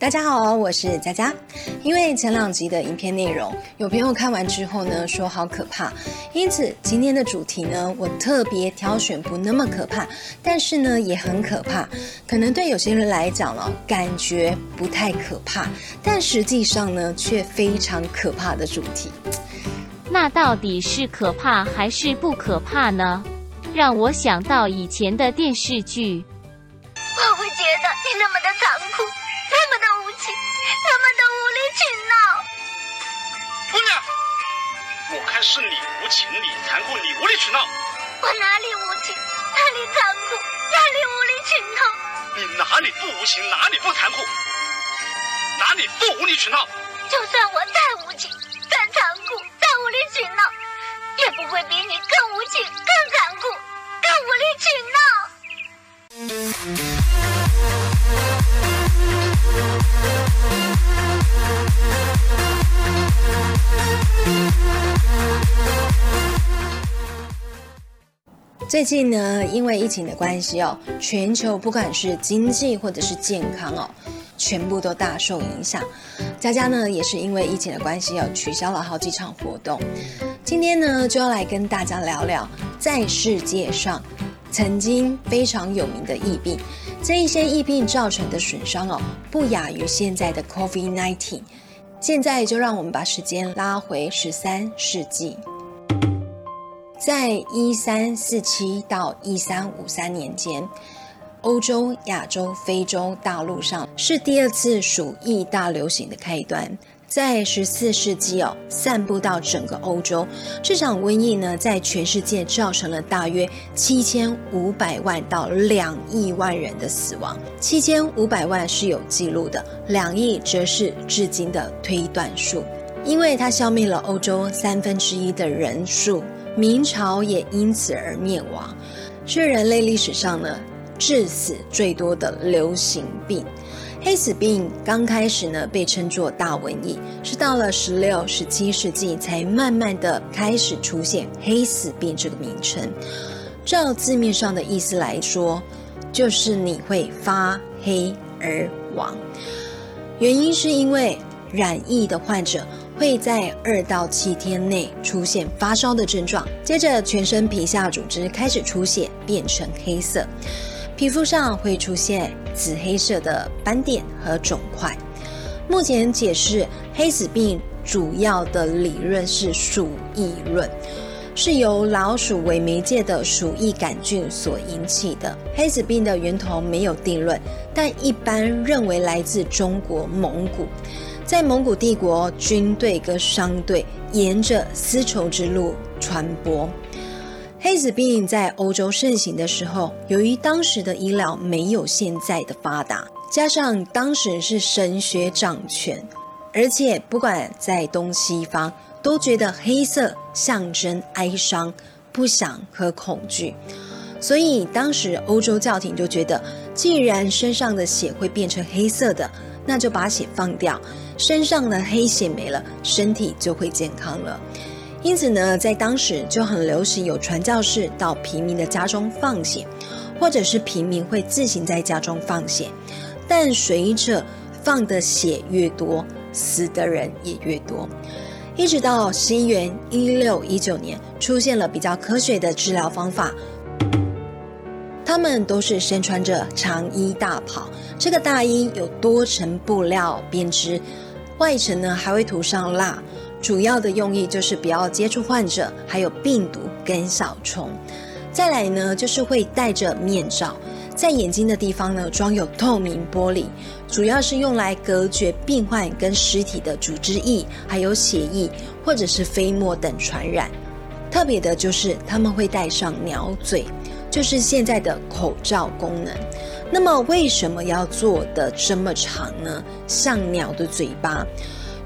大家好，我是佳佳。因为前两集的影片内容，有朋友看完之后呢说好可怕，因此今天的主题呢，我特别挑选不那么可怕，但是呢也很可怕。可能对有些人来讲了，感觉不太可怕，但实际上呢却非常可怕的主题。那到底是可怕还是不可怕呢？让我想到以前的电视剧。我会觉得你那么的残酷。那么的无情，那么的无理取闹。姑娘，我看是你无情，你残酷，你无理取闹。我哪里无情，哪里残酷，哪里无理取闹？你哪里不无情，哪里不残酷，哪里不无理取闹？就算我再无情，再残酷，再无理取闹，也不会比你更无情、更残酷、更无理取闹。最近呢，因为疫情的关系哦，全球不管是经济或者是健康哦，全部都大受影响。佳佳呢，也是因为疫情的关系哦，取消了好几场活动。今天呢，就要来跟大家聊聊，在世界上曾经非常有名的疫病，这一些疫病造成的损伤哦，不亚于现在的 COVID-19。现在就让我们把时间拉回十三世纪。在一三四七到一三五三年间，欧洲、亚洲、非洲大陆上是第二次鼠疫大流行的开端。在十四世纪哦，散布到整个欧洲。这场瘟疫呢，在全世界造成了大约七千五百万到两亿万人的死亡。七千五百万是有记录的，两亿则是至今的推断数，因为它消灭了欧洲三分之一的人数。明朝也因此而灭亡，是人类历史上呢致死最多的流行病。黑死病刚开始呢被称作大瘟疫，是到了十六、十七世纪才慢慢的开始出现黑死病这个名称。照字面上的意思来说，就是你会发黑而亡。原因是因为染疫的患者。会在二到七天内出现发烧的症状，接着全身皮下组织开始出血，变成黑色，皮肤上会出现紫黑色的斑点和肿块。目前解释黑死病主要的理论是鼠疫论，是由老鼠为媒介的鼠疫杆菌所引起的。黑死病的源头没有定论，但一般认为来自中国蒙古。在蒙古帝国，军队跟商队沿着丝绸之路传播。黑死病在欧洲盛行的时候，由于当时的医疗没有现在的发达，加上当时是神学掌权，而且不管在东西方，都觉得黑色象征哀伤、不祥和恐惧，所以当时欧洲教廷就觉得，既然身上的血会变成黑色的，那就把血放掉。身上的黑血没了，身体就会健康了。因此呢，在当时就很流行有传教士到平民的家中放血，或者是平民会自行在家中放血。但随着放的血越多，死的人也越多。一直到西元一六一九年，出现了比较科学的治疗方法。他们都是身穿着长衣大袍，这个大衣有多层布料编织。外层呢还会涂上蜡，主要的用意就是不要接触患者，还有病毒跟小虫。再来呢就是会戴着面罩，在眼睛的地方呢装有透明玻璃，主要是用来隔绝病患跟尸体的组织液、还有血液或者是飞沫等传染。特别的就是他们会戴上鸟嘴，就是现在的口罩功能。那么为什么要做的这么长呢？像鸟的嘴巴，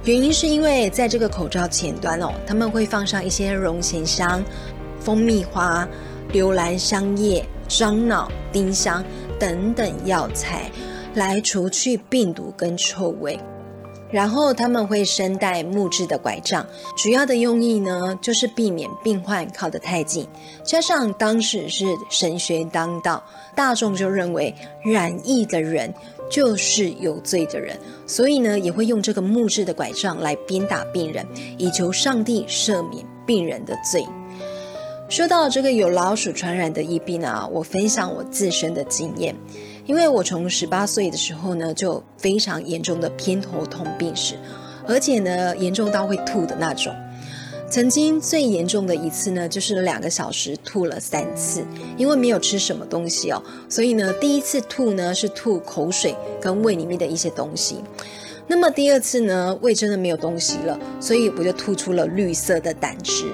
原因是因为在这个口罩前端哦，他们会放上一些绒线香、蜂蜜花、留兰香叶、樟脑、丁香等等药材，来除去病毒跟臭味。然后他们会身带木质的拐杖，主要的用意呢，就是避免病患靠得太近。加上当时是神学当道，大众就认为染疫的人就是有罪的人，所以呢，也会用这个木质的拐杖来鞭打病人，以求上帝赦免病人的罪。说到这个有老鼠传染的疫病啊，我分享我自身的经验。因为我从十八岁的时候呢，就非常严重的偏头痛病史，而且呢严重到会吐的那种。曾经最严重的一次呢，就是两个小时吐了三次，因为没有吃什么东西哦，所以呢第一次吐呢是吐口水跟胃里面的一些东西。那么第二次呢，胃真的没有东西了，所以我就吐出了绿色的胆汁，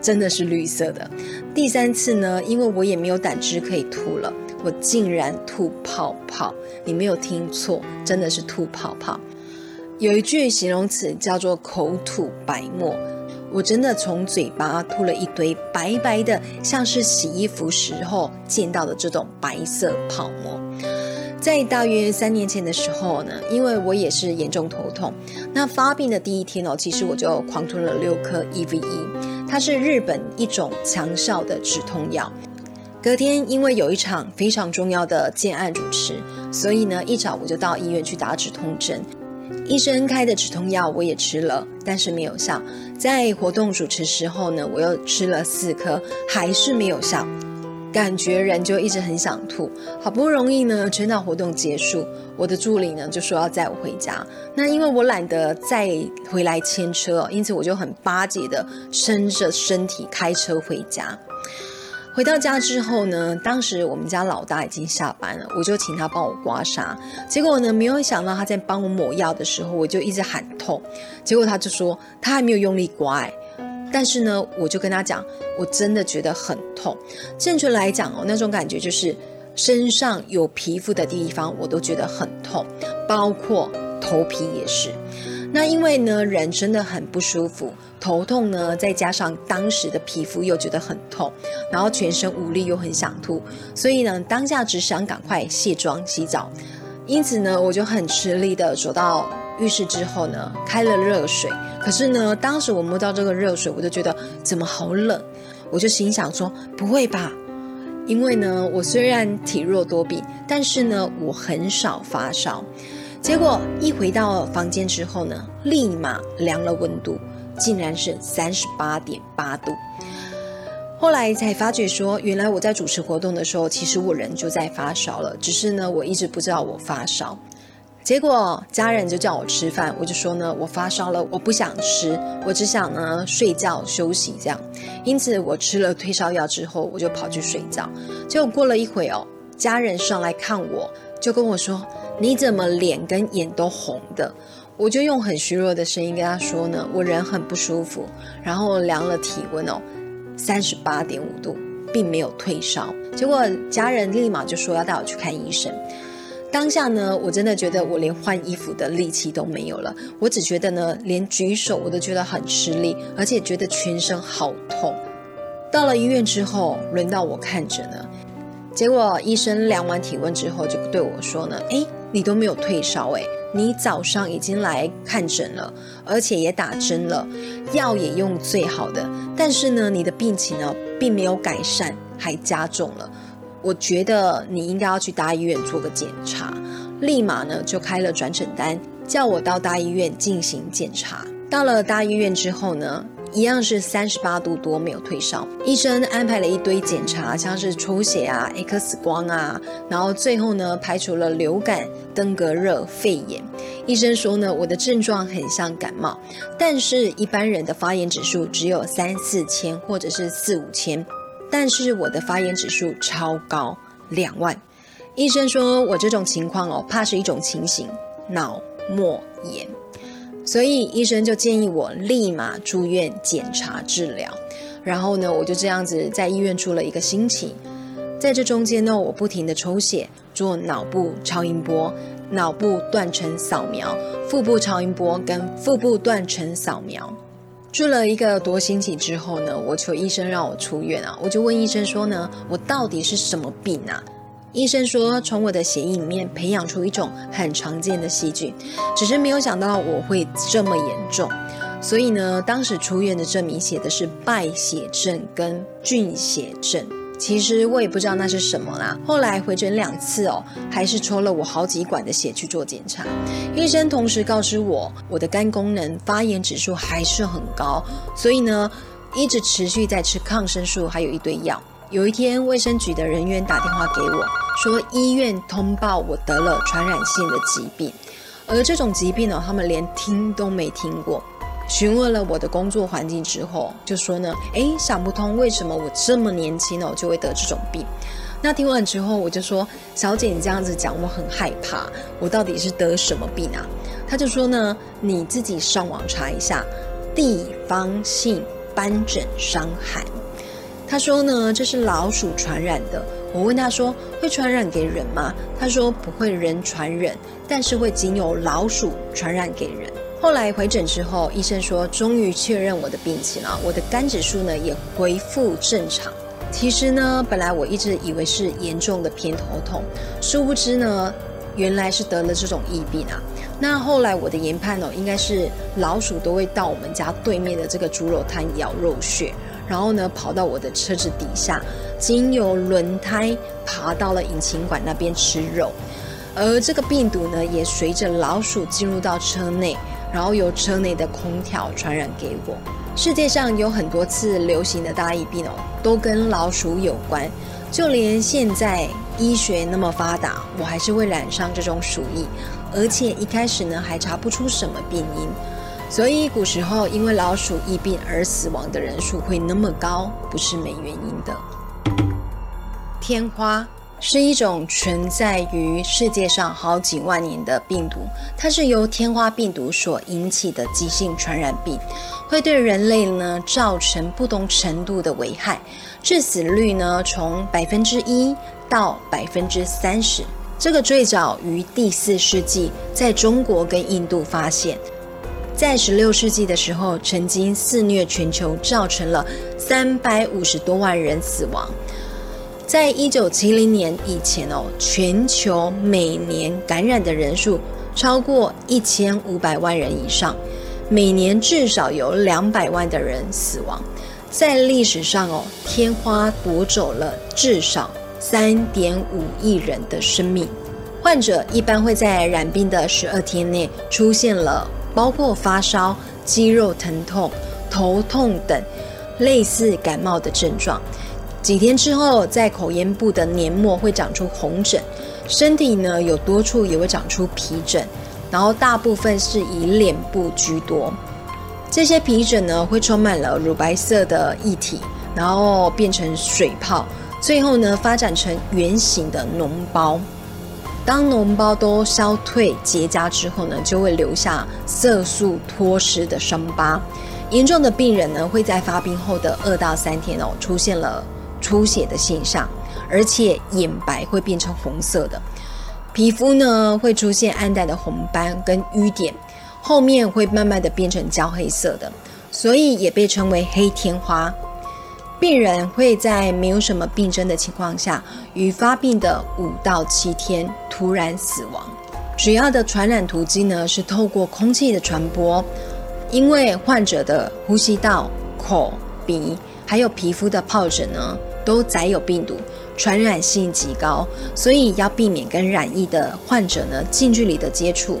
真的是绿色的。第三次呢，因为我也没有胆汁可以吐了。我竟然吐泡泡，你没有听错，真的是吐泡泡。有一句形容词叫做“口吐白沫”，我真的从嘴巴吐了一堆白白的，像是洗衣服时候见到的这种白色泡沫。在大约三年前的时候呢，因为我也是严重头痛，那发病的第一天哦，其实我就狂吞了六颗 EVE，它是日本一种强效的止痛药。隔天，因为有一场非常重要的建案主持，所以呢，一早我就到医院去打止痛针。医生开的止痛药我也吃了，但是没有效。在活动主持时候呢，我又吃了四颗，还是没有效，感觉人就一直很想吐。好不容易呢，全场活动结束，我的助理呢就说要载我回家。那因为我懒得再回来牵车，因此我就很巴结的伸着身体开车回家。回到家之后呢，当时我们家老大已经下班了，我就请他帮我刮痧。结果呢，没有想到他在帮我抹药的时候，我就一直喊痛。结果他就说他还没有用力刮，但是呢，我就跟他讲，我真的觉得很痛。正确来讲哦，那种感觉就是身上有皮肤的地方我都觉得很痛，包括头皮也是。那因为呢，人真的很不舒服，头痛呢，再加上当时的皮肤又觉得很痛，然后全身无力又很想吐，所以呢，当下只想赶快卸妆洗澡。因此呢，我就很吃力的走到浴室之后呢，开了热水。可是呢，当时我摸到这个热水，我就觉得怎么好冷，我就心想说不会吧，因为呢，我虽然体弱多病，但是呢，我很少发烧。结果一回到房间之后呢，立马量了温度，竟然是三十八点八度。后来才发觉说，原来我在主持活动的时候，其实我人就在发烧了，只是呢我一直不知道我发烧。结果家人就叫我吃饭，我就说呢我发烧了，我不想吃，我只想呢睡觉休息这样。因此我吃了退烧药之后，我就跑去睡觉。结果过了一会哦，家人上来看我，就跟我说。你怎么脸跟眼都红的？我就用很虚弱的声音跟他说呢，我人很不舒服，然后量了体温哦，三十八点五度，并没有退烧。结果家人立马就说要带我去看医生。当下呢，我真的觉得我连换衣服的力气都没有了，我只觉得呢，连举手我都觉得很吃力，而且觉得全身好痛。到了医院之后，轮到我看诊了，结果医生量完体温之后就对我说呢，诶。你都没有退烧诶，你早上已经来看诊了，而且也打针了，药也用最好的，但是呢，你的病情呢并没有改善，还加重了。我觉得你应该要去大医院做个检查，立马呢就开了转诊单，叫我到大医院进行检查。到了大医院之后呢。一样是三十八度多，没有退烧。医生安排了一堆检查，像是抽血啊、X 光啊，然后最后呢排除了流感、登革热、肺炎。医生说呢，我的症状很像感冒，但是一般人的发炎指数只有三四千或者是四五千，但是我的发炎指数超高，两万。医生说我这种情况哦，怕是一种情形，脑膜炎。所以医生就建议我立马住院检查治疗，然后呢，我就这样子在医院住了一个星期。在这中间呢，我不停的抽血、做脑部超音波、脑部断层扫描、腹部超音波跟腹部断层扫描。住了一个多星期之后呢，我求医生让我出院啊，我就问医生说呢，我到底是什么病啊？医生说从我的血液里面培养出一种很常见的细菌，只是没有想到我会这么严重。所以呢，当时出院的证明写的是败血症跟菌血症。其实我也不知道那是什么啦。后来回诊两次哦，还是抽了我好几管的血去做检查。医生同时告知我，我的肝功能发炎指数还是很高，所以呢，一直持续在吃抗生素，还有一堆药。有一天，卫生局的人员打电话给我，说医院通报我得了传染性的疾病，而这种疾病呢，他们连听都没听过。询问了我的工作环境之后，就说呢，诶，想不通为什么我这么年轻哦就会得这种病。那听完之后，我就说，小姐你这样子讲，我很害怕，我到底是得什么病啊？他就说呢，你自己上网查一下，地方性斑疹伤寒。他说呢，这是老鼠传染的。我问他说，会传染给人吗？他说不会人传人，但是会仅有老鼠传染给人。后来回诊之后，医生说终于确认我的病情了，我的肝指数呢也恢复正常。其实呢，本来我一直以为是严重的偏头痛，殊不知呢，原来是得了这种疫病啊。那后来我的研判哦，应该是老鼠都会到我们家对面的这个猪肉摊咬肉血，然后呢跑到我的车子底下，经由轮胎爬到了引擎管那边吃肉，而这个病毒呢也随着老鼠进入到车内。然后由车内的空调传染给我。世界上有很多次流行的大疫病哦，都跟老鼠有关。就连现在医学那么发达，我还是会染上这种鼠疫，而且一开始呢还查不出什么病因。所以古时候因为老鼠疫病而死亡的人数会那么高，不是没原因的。天花。是一种存在于世界上好几万年的病毒，它是由天花病毒所引起的急性传染病，会对人类呢造成不同程度的危害，致死率呢从百分之一到百分之三十。这个最早于第四世纪在中国跟印度发现，在十六世纪的时候曾经肆虐全球，造成了三百五十多万人死亡。在一九七零年以前哦，全球每年感染的人数超过一千五百万人以上，每年至少有两百万的人死亡。在历史上哦，天花夺走了至少三点五亿人的生命。患者一般会在染病的十二天内出现了包括发烧、肌肉疼痛、头痛等类似感冒的症状。几天之后，在口咽部的黏膜会长出红疹，身体呢有多处也会长出皮疹，然后大部分是以脸部居多。这些皮疹呢会充满了乳白色的液体，然后变成水泡，最后呢发展成圆形的脓包。当脓包都消退结痂之后呢，就会留下色素脱失的伤疤。严重的病人呢会在发病后的二到三天哦出现了。出血的现象，而且眼白会变成红色的，皮肤呢会出现暗淡的红斑跟瘀点，后面会慢慢的变成焦黑色的，所以也被称为黑天花。病人会在没有什么病症的情况下，于发病的五到七天突然死亡。主要的传染途径呢是透过空气的传播，因为患者的呼吸道、口、鼻还有皮肤的疱疹呢。都载有病毒，传染性极高，所以要避免跟染疫的患者呢近距离的接触。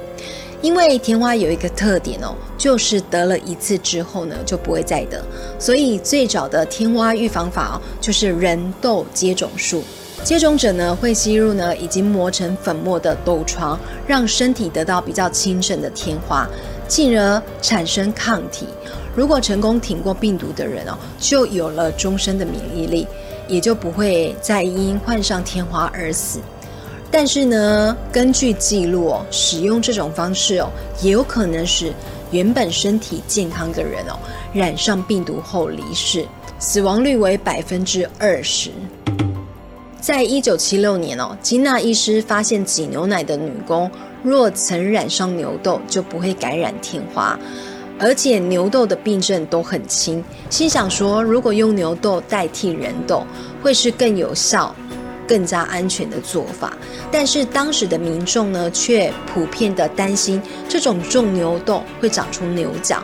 因为天花有一个特点哦，就是得了一次之后呢就不会再得，所以最早的天花预防法哦就是人痘接种术。接种者呢会吸入呢已经磨成粉末的痘疮，让身体得到比较清盛的天花，进而产生抗体。如果成功挺过病毒的人哦，就有了终身的免疫力。也就不会再因患上天花而死。但是呢，根据记录哦，使用这种方式哦，也有可能使原本身体健康的人哦，染上病毒后离世，死亡率为百分之二十。在一九七六年哦，金纳医师发现挤牛奶的女工若曾染上牛痘，就不会感染天花。而且牛痘的病症都很轻，心想说，如果用牛痘代替人痘，会是更有效，更加安全的做法。但是当时的民众呢，却普遍的担心这种种牛痘会长出牛角，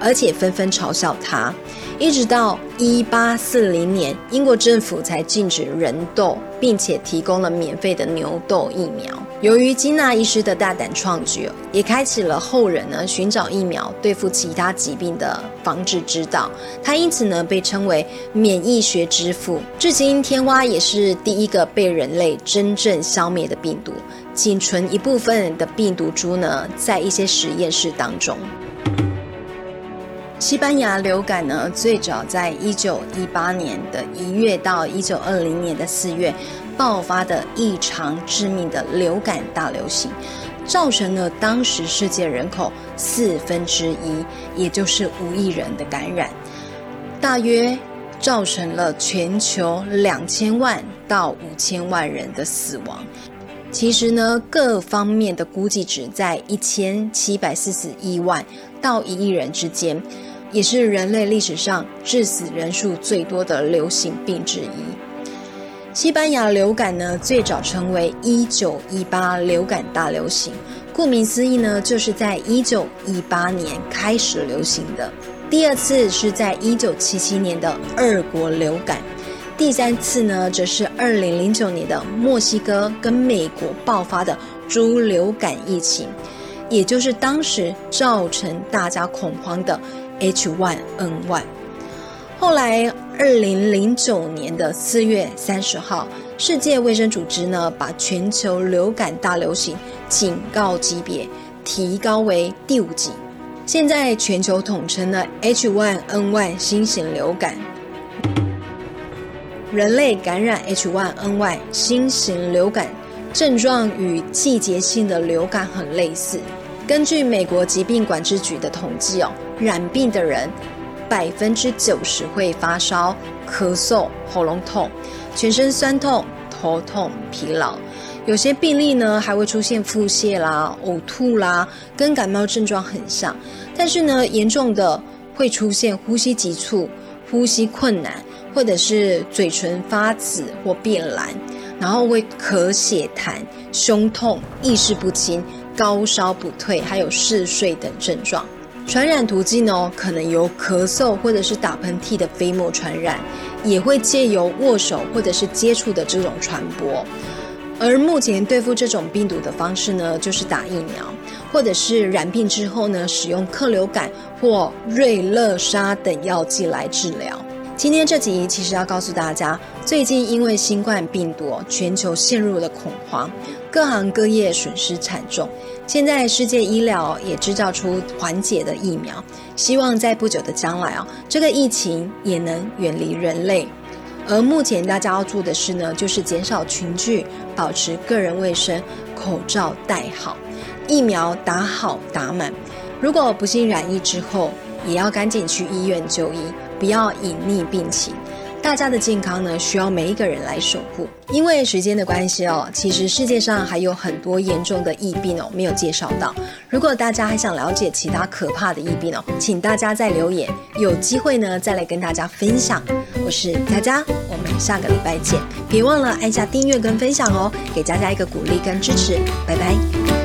而且纷纷嘲笑他。一直到一八四零年，英国政府才禁止人痘，并且提供了免费的牛痘疫苗。由于金纳医师的大胆创举，也开启了后人呢寻找疫苗对付其他疾病的防治之道。他因此呢被称为免疫学之父。至今，天花也是第一个被人类真正消灭的病毒，仅存一部分的病毒株呢在一些实验室当中。西班牙流感呢，最早在一九一八年的一月到一九二零年的四月爆发的异常致命的流感大流行，造成了当时世界人口四分之一，也就是五亿人的感染，大约造成了全球两千万到五千万人的死亡。其实呢，各方面的估计值在一千七百四十一万到一亿人之间。也是人类历史上致死人数最多的流行病之一。西班牙流感呢，最早成为一九一八流感大流行。顾名思义呢，就是在一九一八年开始流行的。第二次是在一九七七年的二国流感，第三次呢，则是二零零九年的墨西哥跟美国爆发的猪流感疫情，也就是当时造成大家恐慌的。H1N1。后来，二零零九年的四月三十号，世界卫生组织呢把全球流感大流行警告级别提高为第五级。现在全球统称了 H1N1 新型流感。人类感染 H1N1 新型流感症状与季节性的流感很类似。根据美国疾病管制局的统计哦。染病的人百分之九十会发烧、咳嗽、喉咙痛、全身酸痛、头痛、疲劳，有些病例呢还会出现腹泻啦、呕吐啦，跟感冒症状很像。但是呢，严重的会出现呼吸急促、呼吸困难，或者是嘴唇发紫或变蓝，然后会咳血痰、胸痛、意识不清、高烧不退，还有嗜睡等症状。传染途径呢，可能由咳嗽或者是打喷嚏的飞沫传染，也会借由握手或者是接触的这种传播。而目前对付这种病毒的方式呢，就是打疫苗，或者是染病之后呢，使用克流感或瑞乐沙等药剂来治疗。今天这集其实要告诉大家，最近因为新冠病毒，全球陷入了恐慌，各行各业损失惨重。现在世界医疗也制造出缓解的疫苗，希望在不久的将来啊，这个疫情也能远离人类。而目前大家要做的事呢，就是减少群聚，保持个人卫生，口罩戴好，疫苗打好打满。如果不幸染疫之后，也要赶紧去医院就医，不要隐匿病情。大家的健康呢，需要每一个人来守护。因为时间的关系哦，其实世界上还有很多严重的疫病哦，没有介绍到。如果大家还想了解其他可怕的疫病哦，请大家再留言，有机会呢再来跟大家分享。我是佳佳，我们下个礼拜见。别忘了按下订阅跟分享哦，给佳佳一个鼓励跟支持。拜拜。